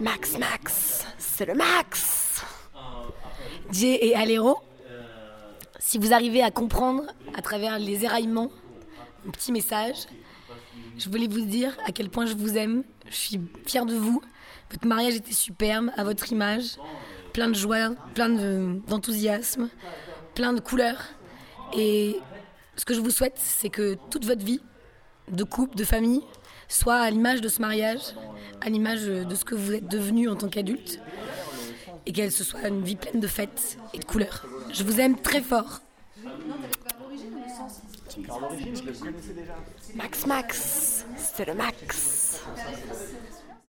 Max, Max, c'est le Max. Jay et Alero, si vous arrivez à comprendre à travers les éraillements mon petit message, je voulais vous dire à quel point je vous aime. Je suis fière de vous. Votre mariage était superbe, à votre image. Plein de joie, plein de- d'enthousiasme, plein de couleurs. Et ce que je vous souhaite, c'est que toute votre vie, de couple, de famille, soit à l'image de ce mariage, à l'image de ce que vous êtes devenu en tant qu'adulte, et qu'elle se soit une vie pleine de fêtes et de couleurs. Je vous aime très fort. Max Max, c'est le Max.